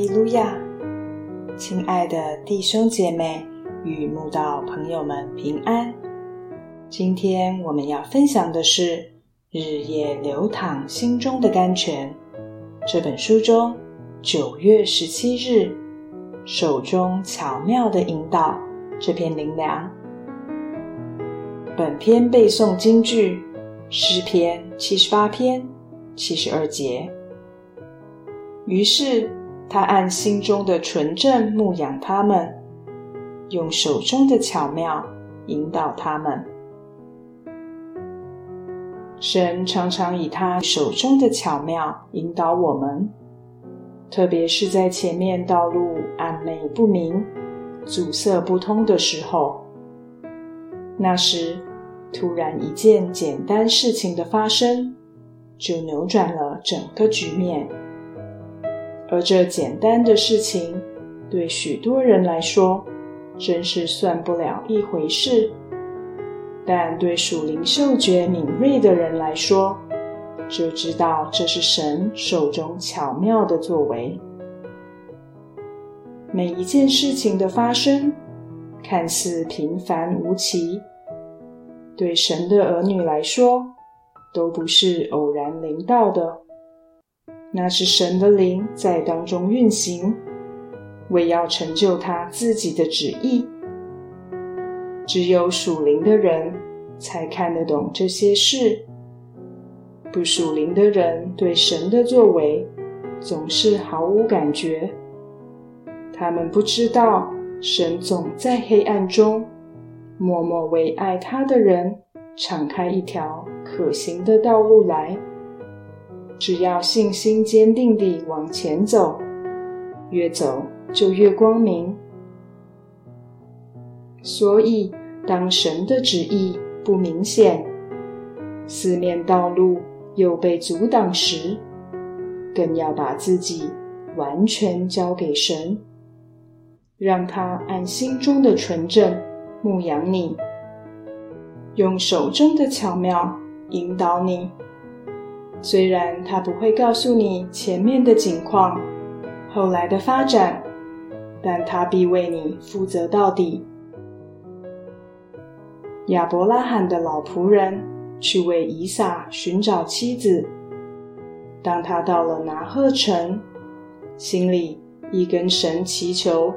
哈利路亚！亲爱的弟兄姐妹与慕道朋友们平安。今天我们要分享的是《日夜流淌心中的甘泉》这本书中九月十七日手中巧妙的引导这篇灵粮。本篇背诵京剧诗篇七十八篇七十二节。于是。他按心中的纯正牧养他们，用手中的巧妙引导他们。神常常以他手中的巧妙引导我们，特别是在前面道路暗昧不明、阻塞不通的时候。那时，突然一件简单事情的发生，就扭转了整个局面。而这简单的事情，对许多人来说，真是算不了一回事；但对属灵嗅觉敏锐的人来说，就知道这是神手中巧妙的作为。每一件事情的发生，看似平凡无奇，对神的儿女来说，都不是偶然临到的。那是神的灵在当中运行，为要成就他自己的旨意。只有属灵的人才看得懂这些事，不属灵的人对神的作为总是毫无感觉。他们不知道神总在黑暗中默默为爱他的人敞开一条可行的道路来。只要信心坚定地往前走，越走就越光明。所以，当神的旨意不明显，四面道路又被阻挡时，更要把自己完全交给神，让他按心中的纯正牧养你，用手中的巧妙引导你。虽然他不会告诉你前面的景况、后来的发展，但他必为你负责到底。亚伯拉罕的老仆人去为以撒寻找妻子，当他到了拿鹤城，心里一根神祈求，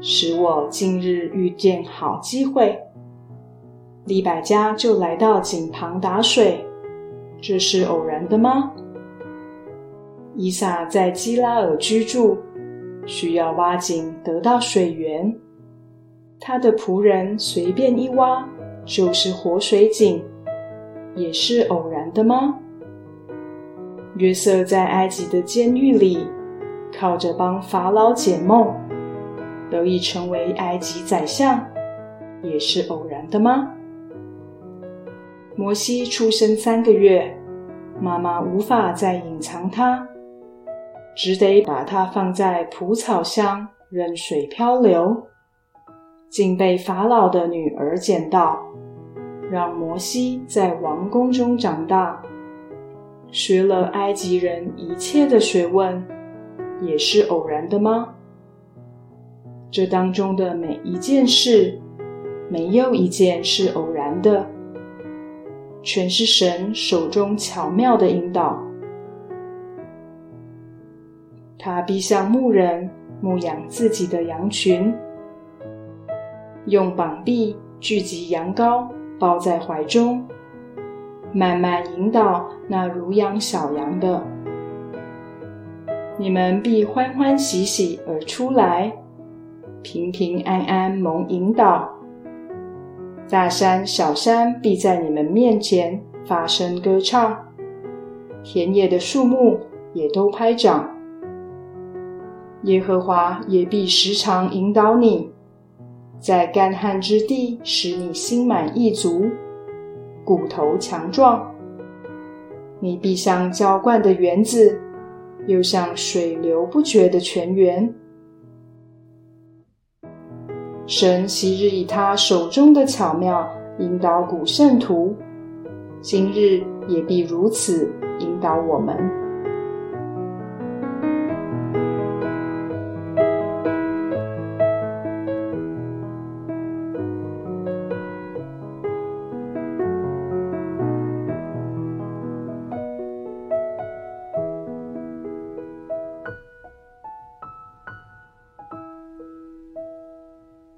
使我近日遇见好机会，利百家就来到井旁打水。这是偶然的吗？伊萨在基拉尔居住，需要挖井得到水源。他的仆人随便一挖就是活水井，也是偶然的吗？约瑟在埃及的监狱里，靠着帮法老解梦，得以成为埃及宰相，也是偶然的吗？摩西出生三个月，妈妈无法再隐藏他，只得把他放在蒲草箱任水漂流，竟被法老的女儿捡到，让摩西在王宫中长大，学了埃及人一切的学问，也是偶然的吗？这当中的每一件事，没有一件是偶然的。全是神手中巧妙的引导，他必像牧人牧养自己的羊群，用膀臂聚集羊羔，抱在怀中，慢慢引导那如养小羊的。你们必欢欢喜喜而出来，平平安安蒙引导。大山小山必在你们面前发声歌唱，田野的树木也都拍掌。耶和华也必时常引导你，在干旱之地使你心满意足，骨头强壮。你必像浇灌的园子，又像水流不绝的泉源。神昔日以他手中的巧妙引导古圣徒，今日也必如此引导我们。